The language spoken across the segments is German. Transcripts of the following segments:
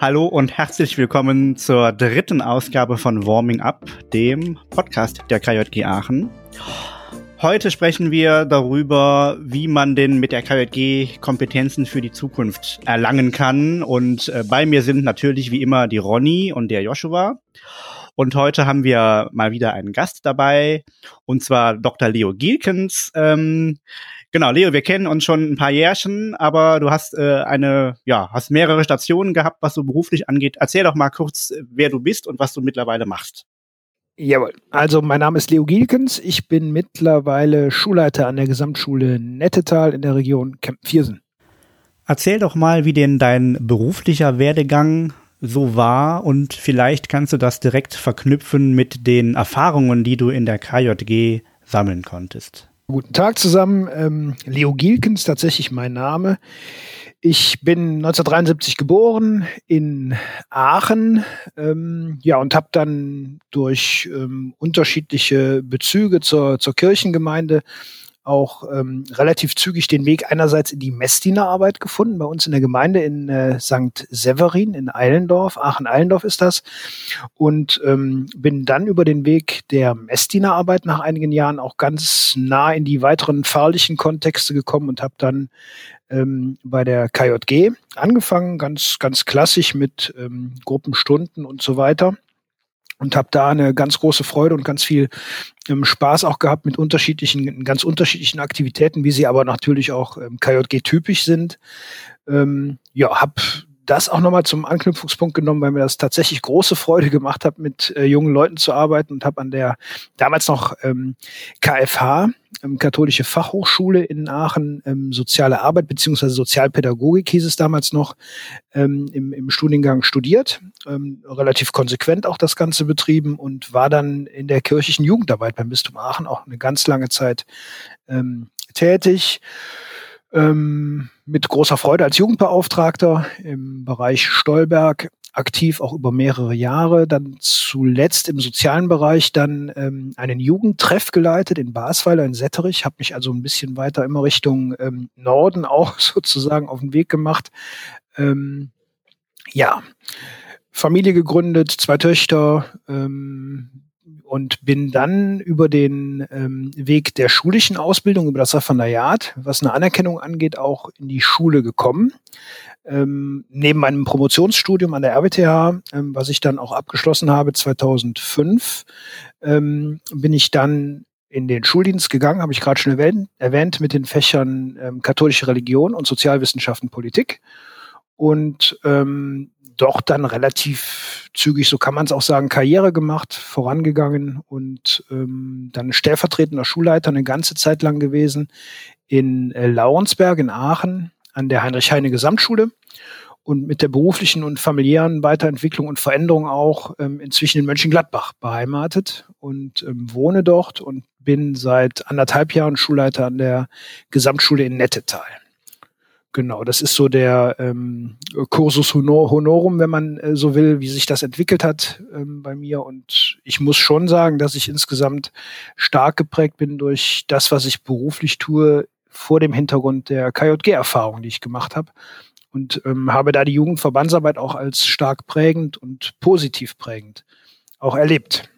Hallo und herzlich willkommen zur dritten Ausgabe von Warming Up, dem Podcast der KJG Aachen. Heute sprechen wir darüber, wie man denn mit der KJG Kompetenzen für die Zukunft erlangen kann. Und äh, bei mir sind natürlich wie immer die Ronny und der Joshua. Und heute haben wir mal wieder einen Gast dabei, und zwar Dr. Leo Gielkens. Ähm, Genau, Leo, wir kennen uns schon ein paar Jährchen, aber du hast äh, eine, ja, hast mehrere Stationen gehabt, was so beruflich angeht. Erzähl doch mal kurz, wer du bist und was du mittlerweile machst. Jawohl. Also mein Name ist Leo Gielkens. Ich bin mittlerweile Schulleiter an der Gesamtschule Nettetal in der Region Kempten-Viersen. Erzähl doch mal, wie denn dein beruflicher Werdegang so war und vielleicht kannst du das direkt verknüpfen mit den Erfahrungen, die du in der KJG sammeln konntest. Guten Tag zusammen. Ähm, Leo Gielkens, tatsächlich mein Name. Ich bin 1973 geboren in Aachen, ähm, ja, und habe dann durch ähm, unterschiedliche Bezüge zur, zur Kirchengemeinde auch ähm, relativ zügig den Weg einerseits in die Messdienerarbeit gefunden, bei uns in der Gemeinde in äh, St. Severin in Eilendorf, Aachen-Eilendorf ist das, und ähm, bin dann über den Weg der Messdienerarbeit nach einigen Jahren auch ganz nah in die weiteren pfarrlichen Kontexte gekommen und habe dann ähm, bei der KJG angefangen, ganz, ganz klassisch mit ähm, Gruppenstunden und so weiter und habe da eine ganz große Freude und ganz viel ähm, Spaß auch gehabt mit unterschiedlichen, ganz unterschiedlichen Aktivitäten, wie sie aber natürlich auch ähm, KJG typisch sind. Ähm, ja, habe das auch nochmal zum Anknüpfungspunkt genommen, weil mir das tatsächlich große Freude gemacht hat, mit äh, jungen Leuten zu arbeiten und habe an der damals noch ähm, KFH, ähm, Katholische Fachhochschule in Aachen, ähm, soziale Arbeit beziehungsweise Sozialpädagogik hieß es damals noch, ähm, im, im Studiengang studiert, ähm, relativ konsequent auch das Ganze betrieben und war dann in der kirchlichen Jugendarbeit beim Bistum Aachen auch eine ganz lange Zeit ähm, tätig ähm, mit großer Freude als Jugendbeauftragter im Bereich Stolberg aktiv auch über mehrere Jahre, dann zuletzt im sozialen Bereich dann ähm, einen Jugendtreff geleitet in Basweiler in Setterich, habe mich also ein bisschen weiter immer Richtung ähm, Norden auch sozusagen auf den Weg gemacht. Ähm, ja, Familie gegründet, zwei Töchter, ähm, und bin dann über den ähm, Weg der schulischen Ausbildung, über das Referendariat, was eine Anerkennung angeht, auch in die Schule gekommen. Ähm, neben meinem Promotionsstudium an der RWTH, ähm, was ich dann auch abgeschlossen habe 2005, ähm, bin ich dann in den Schuldienst gegangen, habe ich gerade schon erwähnt, erwähnt, mit den Fächern ähm, katholische Religion und Sozialwissenschaften Politik. Und ähm, doch dann relativ zügig, so kann man es auch sagen, Karriere gemacht, vorangegangen und ähm, dann stellvertretender Schulleiter eine ganze Zeit lang gewesen in äh, Laurensberg in Aachen an der Heinrich-Heine Gesamtschule und mit der beruflichen und familiären Weiterentwicklung und Veränderung auch ähm, inzwischen in Mönchengladbach beheimatet und ähm, wohne dort und bin seit anderthalb Jahren Schulleiter an der Gesamtschule in Nettetal. Genau, das ist so der ähm, Cursus Honor Honorum, wenn man äh, so will, wie sich das entwickelt hat ähm, bei mir. Und ich muss schon sagen, dass ich insgesamt stark geprägt bin durch das, was ich beruflich tue, vor dem Hintergrund der KJG-Erfahrung, die ich gemacht habe. Und ähm, habe da die Jugendverbandsarbeit auch als stark prägend und positiv prägend auch erlebt.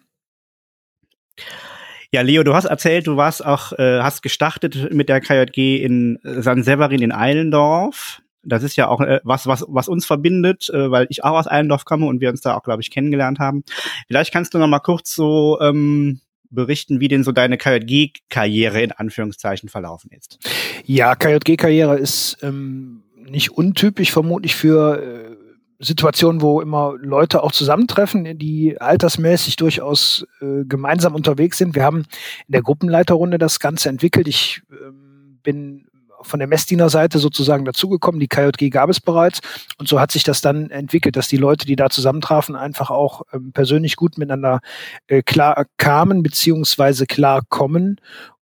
Ja, Leo, du hast erzählt, du warst auch, äh, hast gestartet mit der KJG in San Severin in Eilendorf. Das ist ja auch äh, was, was, was uns verbindet, äh, weil ich auch aus Eilendorf komme und wir uns da auch, glaube ich, kennengelernt haben. Vielleicht kannst du noch mal kurz so ähm, berichten, wie denn so deine KJG-Karriere in Anführungszeichen verlaufen ist. Ja, KJG-Karriere ist ähm, nicht untypisch vermutlich für äh, Situationen, wo immer Leute auch zusammentreffen, die altersmäßig durchaus äh, gemeinsam unterwegs sind. Wir haben in der Gruppenleiterrunde das Ganze entwickelt. Ich ähm, bin von der Messdiener-Seite sozusagen dazugekommen. Die KJG gab es bereits. Und so hat sich das dann entwickelt, dass die Leute, die da zusammentrafen, einfach auch ähm, persönlich gut miteinander äh, klar kamen, beziehungsweise klar kommen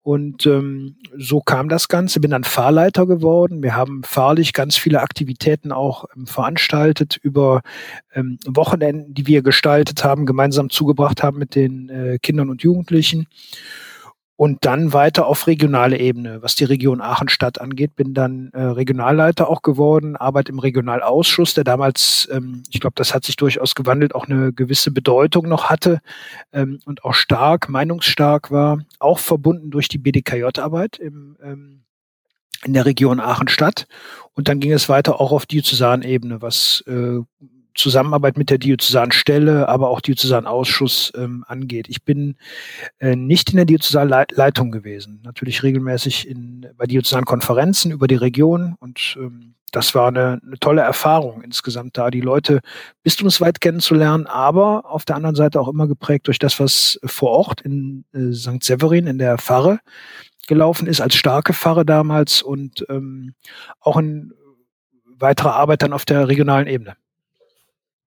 und ähm, so kam das Ganze, bin dann Fahrleiter geworden. Wir haben fahrlich ganz viele Aktivitäten auch ähm, veranstaltet über ähm, Wochenenden, die wir gestaltet haben, gemeinsam zugebracht haben mit den äh, Kindern und Jugendlichen. Und dann weiter auf regionale Ebene. Was die Region Aachen-Stadt angeht, bin dann äh, Regionalleiter auch geworden, arbeite im Regionalausschuss, der damals, ähm, ich glaube, das hat sich durchaus gewandelt, auch eine gewisse Bedeutung noch hatte ähm, und auch stark, meinungsstark war, auch verbunden durch die BDKJ-Arbeit im ähm, in der Region Aachen-Stadt. Und dann ging es weiter auch auf Diözesanebene, was äh, Zusammenarbeit mit der Diözesanstelle, aber auch Diözesanausschuss ähm, angeht. Ich bin äh, nicht in der Diözesanleitung gewesen, natürlich regelmäßig in, bei Diözesankonferenzen über die Region und ähm, das war eine, eine tolle Erfahrung insgesamt da, die Leute bistümsweit kennenzulernen, aber auf der anderen Seite auch immer geprägt durch das, was vor Ort in äh, St. Severin in der Pfarre gelaufen ist, als starke Pfarre damals und ähm, auch in weiterer Arbeit dann auf der regionalen Ebene.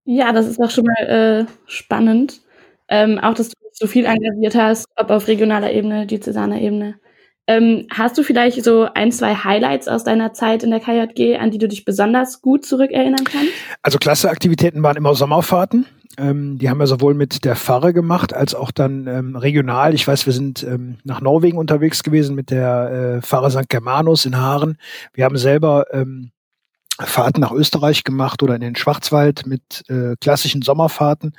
Ja, das ist doch schon mal äh, spannend. Ähm, auch, dass du dich so viel engagiert hast, ob auf regionaler Ebene, diözesaner Ebene. Ähm, hast du vielleicht so ein, zwei Highlights aus deiner Zeit in der KJG, an die du dich besonders gut zurückerinnern kannst? Also klasse Aktivitäten waren immer Sommerfahrten. Ähm, die haben wir sowohl mit der Pfarre gemacht, als auch dann ähm, regional. Ich weiß, wir sind ähm, nach Norwegen unterwegs gewesen mit der äh, Pfarre St. Germanus in Haaren. Wir haben selber ähm, Fahrten nach Österreich gemacht oder in den Schwarzwald mit äh, klassischen Sommerfahrten.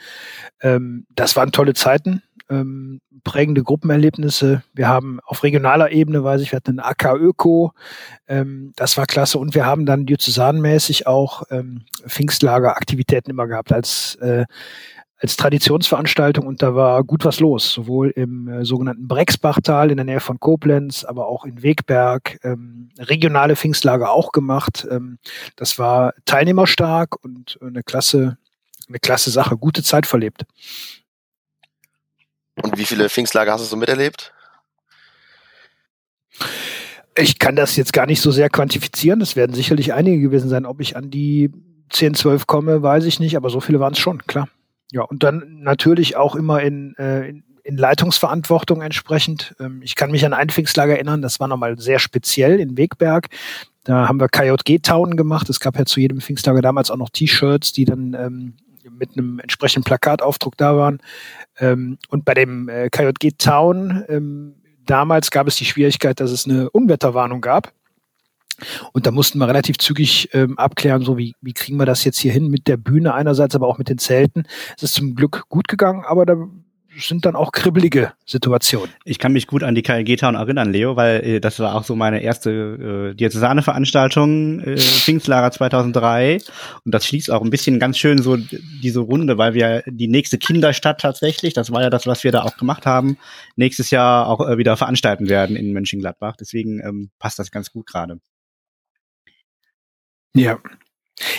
Ähm, das waren tolle Zeiten, ähm, prägende Gruppenerlebnisse. Wir haben auf regionaler Ebene, weiß ich, wir hatten ein AK Öko, ähm, das war klasse. Und wir haben dann diözesanmäßig auch ähm, Pfingstlager-Aktivitäten immer gehabt als äh, als Traditionsveranstaltung und da war gut was los, sowohl im äh, sogenannten Brexbachtal in der Nähe von Koblenz, aber auch in Wegberg, ähm, regionale Pfingstlager auch gemacht. Ähm, das war teilnehmerstark und eine klasse, eine klasse Sache, gute Zeit verlebt. Und wie viele Pfingstlager hast du so miterlebt? Ich kann das jetzt gar nicht so sehr quantifizieren. Es werden sicherlich einige gewesen sein. Ob ich an die 10, 12 komme, weiß ich nicht, aber so viele waren es schon, klar. Ja, und dann natürlich auch immer in, äh, in, in Leitungsverantwortung entsprechend. Ähm, ich kann mich an ein Pfingstlager erinnern, das war nochmal sehr speziell in Wegberg. Da haben wir KJG-Town gemacht. Es gab ja zu jedem Pfingstlager damals auch noch T-Shirts, die dann ähm, mit einem entsprechenden Plakataufdruck da waren. Ähm, und bei dem äh, KJG Town ähm, damals gab es die Schwierigkeit, dass es eine Unwetterwarnung gab. Und da mussten wir relativ zügig ähm, abklären, so wie, wie kriegen wir das jetzt hier hin mit der Bühne einerseits, aber auch mit den Zelten. Es ist zum Glück gut gegangen, aber da sind dann auch kribbelige Situationen. Ich kann mich gut an die KLG Town erinnern, Leo, weil äh, das war auch so meine erste äh, diözesane Veranstaltung, äh, Pfingstlager 2003. Und das schließt auch ein bisschen ganz schön so diese Runde, weil wir die nächste Kinderstadt tatsächlich, das war ja das, was wir da auch gemacht haben, nächstes Jahr auch äh, wieder veranstalten werden in Mönchengladbach. Deswegen ähm, passt das ganz gut gerade. Ja.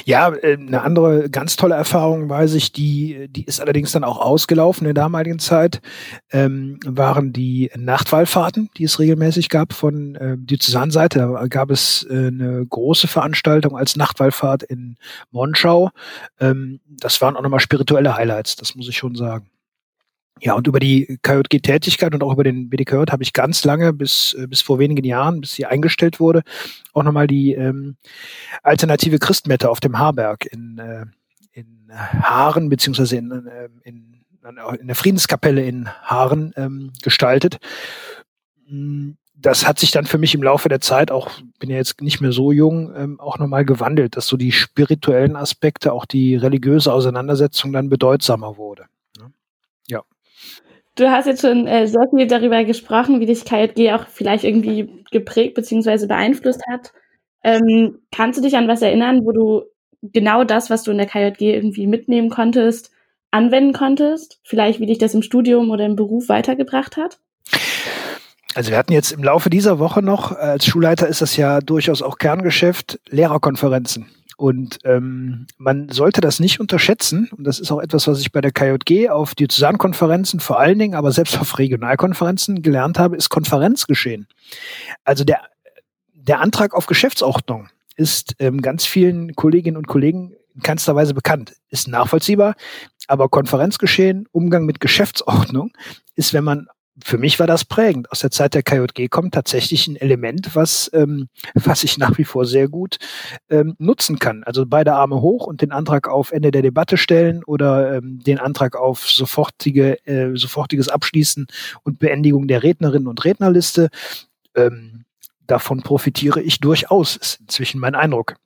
Ja, äh, eine andere ganz tolle Erfahrung weiß ich, die, die ist allerdings dann auch ausgelaufen in der damaligen Zeit, ähm, waren die Nachtwallfahrten, die es regelmäßig gab von äh, Diözesanseite. Da gab es äh, eine große Veranstaltung als Nachtwallfahrt in Monschau. Ähm, das waren auch nochmal spirituelle Highlights, das muss ich schon sagen. Ja, und über die KJG-Tätigkeit und auch über den BDKJ habe ich ganz lange, bis, äh, bis vor wenigen Jahren, bis sie eingestellt wurde, auch nochmal die ähm, alternative Christmette auf dem Haarberg in, äh, in Haaren, beziehungsweise in, äh, in, in der Friedenskapelle in Haaren ähm, gestaltet. Das hat sich dann für mich im Laufe der Zeit, auch bin ja jetzt nicht mehr so jung, ähm, auch nochmal gewandelt, dass so die spirituellen Aspekte, auch die religiöse Auseinandersetzung dann bedeutsamer wurde. Du hast jetzt schon äh, sehr viel darüber gesprochen, wie dich KJG auch vielleicht irgendwie geprägt bzw. beeinflusst hat. Ähm, kannst du dich an was erinnern, wo du genau das, was du in der KJG irgendwie mitnehmen konntest, anwenden konntest? Vielleicht, wie dich das im Studium oder im Beruf weitergebracht hat? Also wir hatten jetzt im Laufe dieser Woche noch, äh, als Schulleiter ist das ja durchaus auch Kerngeschäft, Lehrerkonferenzen. Und ähm, man sollte das nicht unterschätzen. Und das ist auch etwas, was ich bei der KJG auf die Zusammenkonferenzen vor allen Dingen, aber selbst auf Regionalkonferenzen gelernt habe, ist Konferenzgeschehen. Also der, der Antrag auf Geschäftsordnung ist ähm, ganz vielen Kolleginnen und Kollegen in keinster Weise bekannt. Ist nachvollziehbar, aber Konferenzgeschehen, Umgang mit Geschäftsordnung ist, wenn man für mich war das prägend. Aus der Zeit der KJG kommt tatsächlich ein Element, was, ähm, was ich nach wie vor sehr gut ähm, nutzen kann. Also beide Arme hoch und den Antrag auf Ende der Debatte stellen oder ähm, den Antrag auf sofortige, äh, sofortiges Abschließen und Beendigung der Rednerinnen und Rednerliste. Ähm, davon profitiere ich durchaus, ist inzwischen mein Eindruck.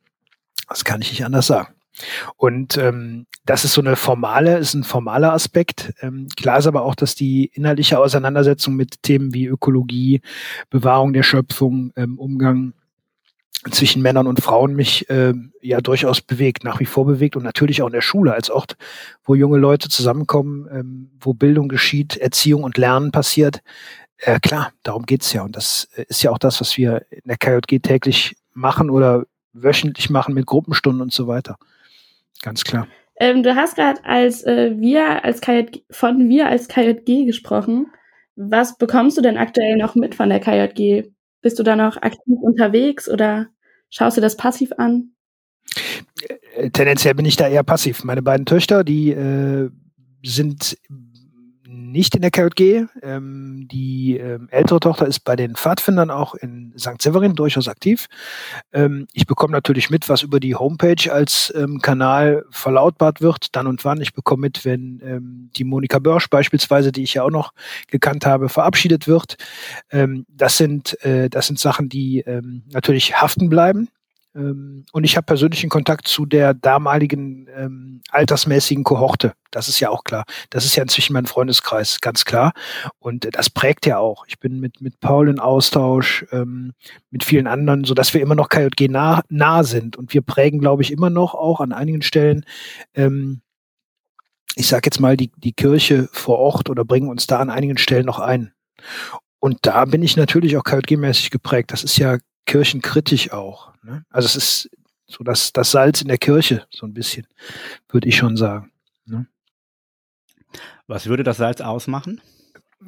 Das kann ich nicht anders sagen. Und ähm, das ist so eine formale, ist ein formaler Aspekt. Ähm, klar ist aber auch, dass die inhaltliche Auseinandersetzung mit Themen wie Ökologie, Bewahrung der Schöpfung, ähm, Umgang zwischen Männern und Frauen mich äh, ja durchaus bewegt, nach wie vor bewegt und natürlich auch in der Schule als Ort, wo junge Leute zusammenkommen, ähm, wo Bildung geschieht, Erziehung und Lernen passiert. Äh, klar, darum geht's ja. Und das äh, ist ja auch das, was wir in der KJG täglich machen oder wöchentlich machen mit Gruppenstunden und so weiter. Ganz klar. Ähm, du hast gerade als äh, wir als KJG, von wir als KJG gesprochen. Was bekommst du denn aktuell noch mit von der KJG? Bist du da noch aktiv unterwegs oder schaust du das passiv an? Äh, tendenziell bin ich da eher passiv. Meine beiden Töchter, die äh, sind nicht in der KJG. Ähm, die ähm, ältere Tochter ist bei den Pfadfindern auch in St. Severin durchaus aktiv. Ähm, ich bekomme natürlich mit, was über die Homepage als ähm, Kanal verlautbart wird, dann und wann. Ich bekomme mit, wenn ähm, die Monika Börsch beispielsweise, die ich ja auch noch gekannt habe, verabschiedet wird. Ähm, das sind äh, das sind Sachen, die natürlich haften bleiben. Ähm, und ich habe persönlichen Kontakt zu der damaligen ähm, altersmäßigen Kohorte. Das ist ja auch klar. Das ist ja inzwischen mein Freundeskreis, ganz klar. Und äh, das prägt ja auch. Ich bin mit, mit Paul in Austausch, ähm, mit vielen anderen, so dass wir immer noch KJG nah, nah sind. Und wir prägen, glaube ich, immer noch auch an einigen Stellen, ähm, ich sage jetzt mal, die, die Kirche vor Ort oder bringen uns da an einigen Stellen noch ein. Und da bin ich natürlich auch KJG-mäßig geprägt. Das ist ja kirchenkritisch auch. Ne? Also es ist so das, das Salz in der Kirche, so ein bisschen, würde ich schon sagen. Ne? Was würde das Salz ausmachen?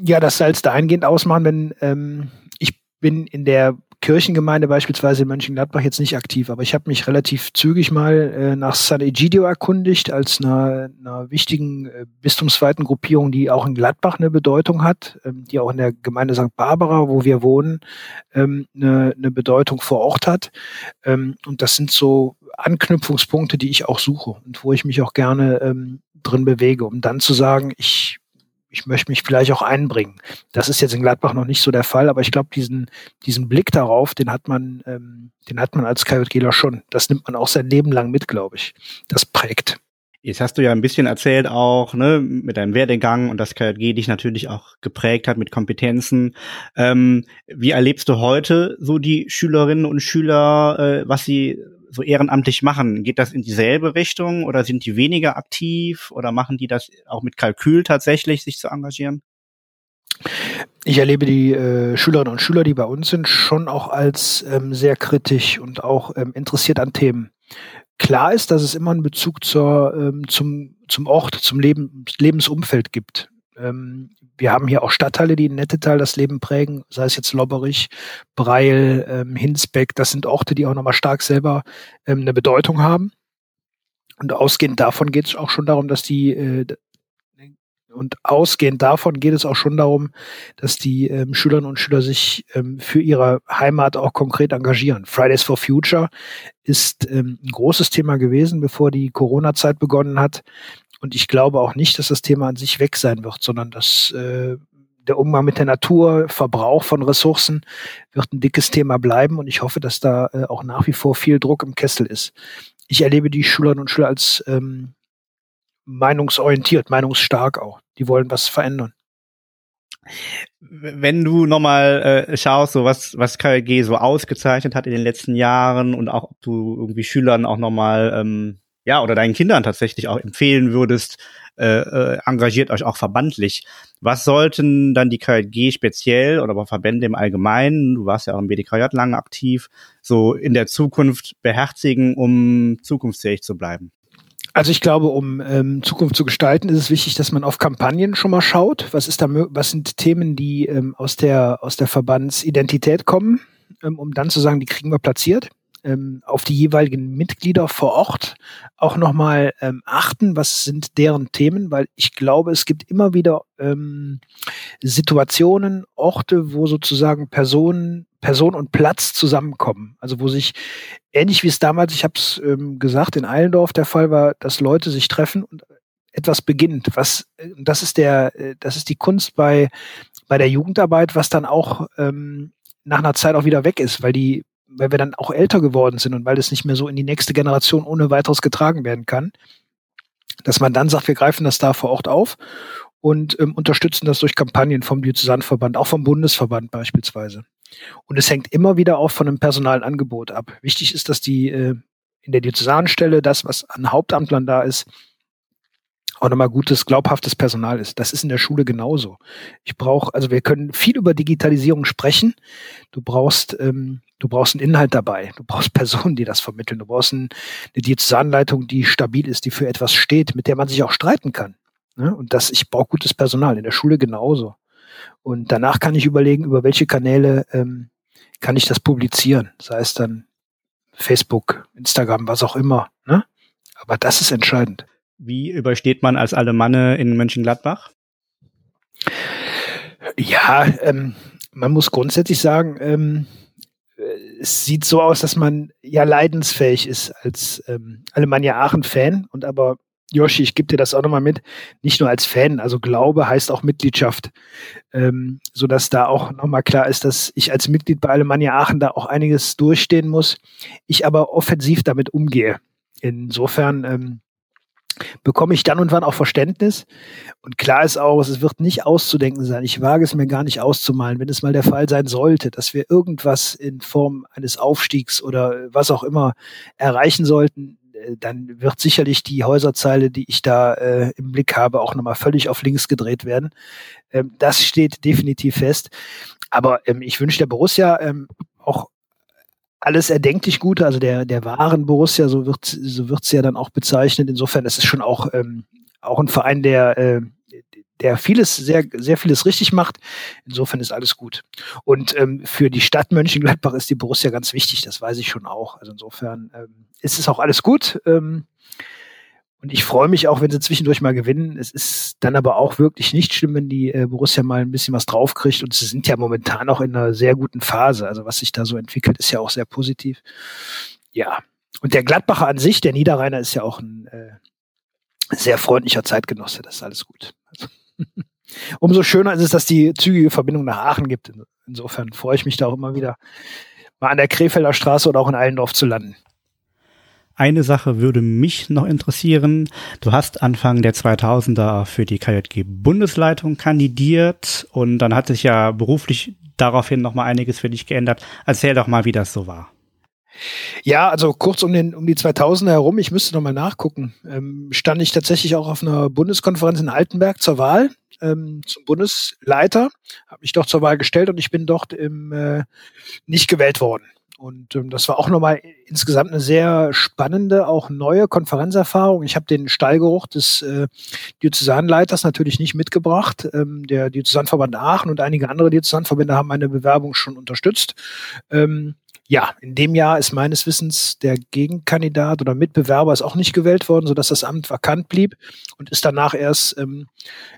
Ja, das Salz dahingehend ausmachen, wenn ähm, ich bin in der Kirchengemeinde beispielsweise in Mönchengladbach jetzt nicht aktiv, aber ich habe mich relativ zügig mal äh, nach San Egidio erkundigt, als einer, einer wichtigen äh, bistumsweiten Gruppierung, die auch in Gladbach eine Bedeutung hat, ähm, die auch in der Gemeinde St. Barbara, wo wir wohnen, ähm, eine, eine Bedeutung vor Ort hat. Ähm, und das sind so Anknüpfungspunkte, die ich auch suche und wo ich mich auch gerne ähm, drin bewege, um dann zu sagen, ich ich möchte mich vielleicht auch einbringen. Das ist jetzt in Gladbach noch nicht so der Fall, aber ich glaube, diesen, diesen Blick darauf, den hat man, ähm, den hat man als KJGler schon. Das nimmt man auch sein Leben lang mit, glaube ich. Das prägt. Jetzt hast du ja ein bisschen erzählt auch, ne, mit deinem Werdegang und dass KJG dich natürlich auch geprägt hat mit Kompetenzen. Ähm, wie erlebst du heute so die Schülerinnen und Schüler, äh, was sie so ehrenamtlich machen? Geht das in dieselbe Richtung oder sind die weniger aktiv oder machen die das auch mit Kalkül tatsächlich, sich zu engagieren? Ich erlebe die äh, Schülerinnen und Schüler, die bei uns sind, schon auch als ähm, sehr kritisch und auch ähm, interessiert an Themen. Klar ist, dass es immer einen Bezug zur, ähm, zum, zum Ort, zum Leben, Lebensumfeld gibt. Ähm, wir haben hier auch Stadtteile, die in Nettetal das Leben prägen, sei es jetzt Lobberich, Breil, ähm, Hinsbeck. Das sind Orte, die auch nochmal stark selber ähm, eine Bedeutung haben. Und ausgehend davon geht es auch schon darum, dass die äh, und ausgehend davon geht es auch schon darum, dass die ähm, Schülerinnen und Schüler sich ähm, für ihre Heimat auch konkret engagieren. Fridays for Future ist ähm, ein großes Thema gewesen, bevor die Corona-Zeit begonnen hat. Und ich glaube auch nicht, dass das Thema an sich weg sein wird, sondern dass äh, der Umgang mit der Natur, Verbrauch von Ressourcen wird ein dickes Thema bleiben. Und ich hoffe, dass da äh, auch nach wie vor viel Druck im Kessel ist. Ich erlebe die Schülerinnen und Schüler als ähm, meinungsorientiert, meinungsstark auch. Die wollen was verändern. Wenn du nochmal äh, schaust, so was, was KLG so ausgezeichnet hat in den letzten Jahren und auch ob du irgendwie Schülern auch nochmal ähm, ja, oder deinen Kindern tatsächlich auch empfehlen würdest, äh, äh, engagiert euch auch verbandlich. Was sollten dann die KJG speziell oder Verbände im Allgemeinen, du warst ja auch im BDKJ lange aktiv, so in der Zukunft beherzigen, um zukunftsfähig zu bleiben? Also ich glaube, um ähm, Zukunft zu gestalten, ist es wichtig, dass man auf Kampagnen schon mal schaut. Was ist da, was sind Themen, die ähm, aus der aus der Verbandsidentität kommen, ähm, um dann zu sagen, die kriegen wir platziert. Ähm, auf die jeweiligen Mitglieder vor Ort auch nochmal ähm, achten, was sind deren Themen, weil ich glaube, es gibt immer wieder ähm, Situationen, Orte, wo sozusagen Personen, Person und Platz zusammenkommen. Also wo sich, ähnlich wie es damals, ich habe es ähm, gesagt, in Eilendorf der Fall war, dass Leute sich treffen und etwas beginnt. Was, das ist der, äh, das ist die Kunst bei bei der Jugendarbeit, was dann auch ähm, nach einer Zeit auch wieder weg ist, weil die weil wir dann auch älter geworden sind und weil es nicht mehr so in die nächste Generation ohne weiteres getragen werden kann, dass man dann sagt, wir greifen das da vor Ort auf und ähm, unterstützen das durch Kampagnen vom Diözesanverband, auch vom Bundesverband beispielsweise. Und es hängt immer wieder auch von einem Personalangebot ab. Wichtig ist, dass die äh, in der Diözesanstelle das, was an Hauptamtlern da ist, auch nochmal gutes, glaubhaftes Personal ist. Das ist in der Schule genauso. Ich brauche, also wir können viel über Digitalisierung sprechen. Du brauchst, ähm, du brauchst einen Inhalt dabei. Du brauchst Personen, die das vermitteln. Du brauchst ein, eine Diözesanleitung, die stabil ist, die für etwas steht, mit der man sich auch streiten kann. Ne? Und das, ich brauche gutes Personal. In der Schule genauso. Und danach kann ich überlegen, über welche Kanäle ähm, kann ich das publizieren. Sei es dann Facebook, Instagram, was auch immer. Ne? Aber das ist entscheidend. Wie übersteht man als Alemanne in Mönchengladbach? Ja, ähm, man muss grundsätzlich sagen, ähm, es sieht so aus, dass man ja leidensfähig ist als ähm, Alemannia Aachen-Fan und aber Joshi, ich gebe dir das auch nochmal mit, nicht nur als Fan, also Glaube heißt auch Mitgliedschaft, ähm, so dass da auch nochmal klar ist, dass ich als Mitglied bei Alemannia Aachen da auch einiges durchstehen muss, ich aber offensiv damit umgehe. Insofern ähm, bekomme ich dann und wann auch Verständnis. Und klar ist auch, es wird nicht auszudenken sein. Ich wage es mir gar nicht auszumalen, wenn es mal der Fall sein sollte, dass wir irgendwas in Form eines Aufstiegs oder was auch immer erreichen sollten, äh, dann wird sicherlich die Häuserzeile, die ich da äh, im Blick habe, auch nochmal völlig auf links gedreht werden. Ähm, das steht definitiv fest. Aber ähm, ich wünsche der Borussia ähm, auch alles erdenklich Gute, also der, der wahren Borussia, so wird so wird's ja dann auch bezeichnet. Insofern ist es schon auch, ähm, auch ein Verein, der, äh, der vieles, sehr, sehr vieles richtig macht. Insofern ist alles gut. Und ähm, für die Stadt Mönchengladbach ist die Borussia ganz wichtig, das weiß ich schon auch. Also insofern ähm, ist es auch alles gut. Ähm, und ich freue mich auch, wenn sie zwischendurch mal gewinnen. Es ist dann aber auch wirklich nicht schlimm, wenn die äh, Borussia mal ein bisschen was draufkriegt. Und sie sind ja momentan auch in einer sehr guten Phase. Also was sich da so entwickelt, ist ja auch sehr positiv. Ja. Und der Gladbacher an sich, der Niederrheiner, ist ja auch ein äh, sehr freundlicher Zeitgenosse. Das ist alles gut. Also, umso schöner ist es, dass die zügige Verbindung nach Aachen gibt. Insofern freue ich mich da auch immer wieder, mal an der Krefelder Straße oder auch in Allendorf zu landen. Eine Sache würde mich noch interessieren. Du hast Anfang der 2000er für die KJG Bundesleitung kandidiert und dann hat sich ja beruflich daraufhin noch mal einiges für dich geändert. Erzähl doch mal, wie das so war. Ja, also kurz um, den, um die 2000er herum, ich müsste noch mal nachgucken, ähm, stand ich tatsächlich auch auf einer Bundeskonferenz in Altenberg zur Wahl ähm, zum Bundesleiter, habe mich doch zur Wahl gestellt und ich bin dort im, äh, nicht gewählt worden. Und ähm, das war auch nochmal insgesamt eine sehr spannende, auch neue Konferenzerfahrung. Ich habe den Stallgeruch des äh, Diözesanleiters natürlich nicht mitgebracht. Ähm, der Diözesanverband Aachen und einige andere Diözesanverbände haben meine Bewerbung schon unterstützt. Ähm, ja, in dem Jahr ist meines Wissens der Gegenkandidat oder Mitbewerber ist auch nicht gewählt worden, sodass das Amt vakant blieb und ist danach erst ähm,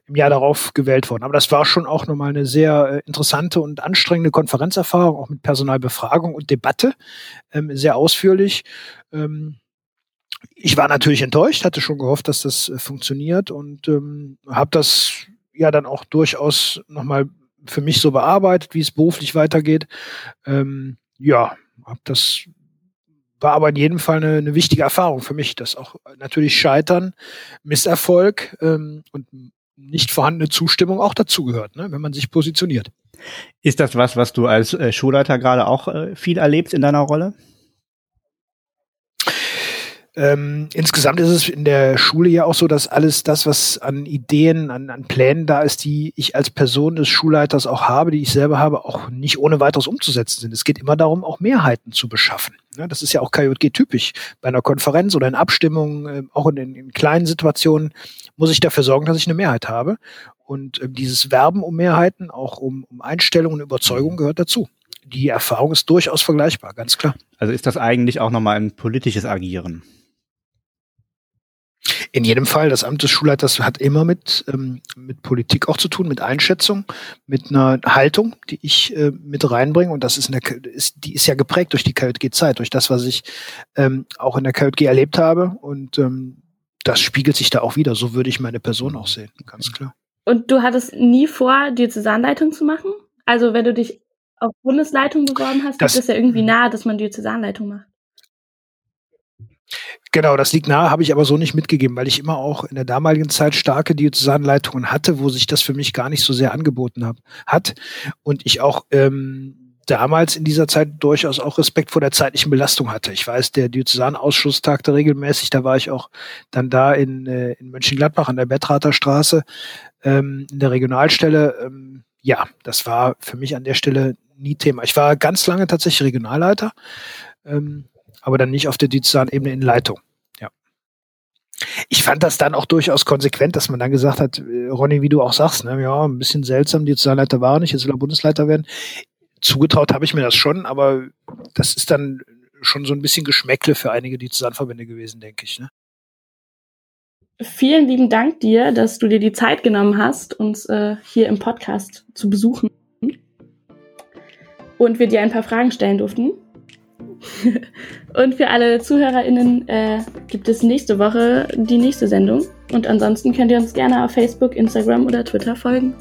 im Jahr darauf gewählt worden. Aber das war schon auch nochmal eine sehr äh, interessante und anstrengende Konferenzerfahrung, auch mit Personalbefragung und Debatte, ähm, sehr ausführlich. Ähm, ich war natürlich enttäuscht, hatte schon gehofft, dass das äh, funktioniert und ähm, habe das ja dann auch durchaus nochmal für mich so bearbeitet, wie es beruflich weitergeht. Ähm, ja, habe das war aber in jedem Fall eine, eine, wichtige Erfahrung für mich, dass auch natürlich Scheitern, Misserfolg ähm, und nicht vorhandene Zustimmung auch dazugehört, ne, wenn man sich positioniert. Ist das was, was du als äh, Schulleiter gerade auch äh, viel erlebst in deiner Rolle? Ähm, insgesamt ist es in der Schule ja auch so, dass alles das, was an Ideen, an, an Plänen da ist, die ich als Person des Schulleiters auch habe, die ich selber habe, auch nicht ohne weiteres umzusetzen sind. Es geht immer darum, auch Mehrheiten zu beschaffen. Ja, das ist ja auch KJG typisch. Bei einer Konferenz oder in Abstimmungen, äh, auch in, in, kleinen Situationen, muss ich dafür sorgen, dass ich eine Mehrheit habe. Und äh, dieses Werben um Mehrheiten, auch um, um Einstellungen und Überzeugungen gehört dazu die Erfahrung ist durchaus vergleichbar, ganz klar. Also ist das eigentlich auch nochmal ein politisches Agieren? In jedem Fall, das Amt des Schulleiters hat immer mit, ähm, mit Politik auch zu tun, mit Einschätzung, mit einer Haltung, die ich äh, mit reinbringe. Und das ist, eine, ist, die ist ja geprägt durch die KJG-Zeit, durch das, was ich ähm, auch in der KJG erlebt habe. Und ähm, das spiegelt sich da auch wieder. So würde ich meine Person auch sehen, ganz klar. Und du hattest nie vor, Diözesanleitung zu machen? Also wenn du dich auf Bundesleitung beworben hast, das, ist ja irgendwie nahe, dass man Diözesanleitung macht. Genau, das liegt nahe, habe ich aber so nicht mitgegeben, weil ich immer auch in der damaligen Zeit starke Diözesanleitungen hatte, wo sich das für mich gar nicht so sehr angeboten hab, hat. Und ich auch ähm, damals in dieser Zeit durchaus auch Respekt vor der zeitlichen Belastung hatte. Ich weiß, der Diözesanausschuss tagte regelmäßig, da war ich auch dann da in, äh, in Mönchengladbach an der Bettrater Straße ähm, in der Regionalstelle. Ähm, ja, das war für mich an der Stelle nie Thema. Ich war ganz lange tatsächlich Regionalleiter. Ähm, aber dann nicht auf der Diözesanebene in Leitung. Ja. Ich fand das dann auch durchaus konsequent, dass man dann gesagt hat, äh, Ronny, wie du auch sagst, ne, ja, ein bisschen seltsam, Diözesanleiter war nicht, jetzt will er Bundesleiter werden. Zugetraut habe ich mir das schon, aber das ist dann schon so ein bisschen Geschmäckle für einige Diözesanverbände gewesen, denke ich. Ne? Vielen lieben Dank dir, dass du dir die Zeit genommen hast, uns äh, hier im Podcast zu besuchen und wir dir ein paar Fragen stellen durften. Und für alle ZuhörerInnen äh, gibt es nächste Woche die nächste Sendung. Und ansonsten könnt ihr uns gerne auf Facebook, Instagram oder Twitter folgen.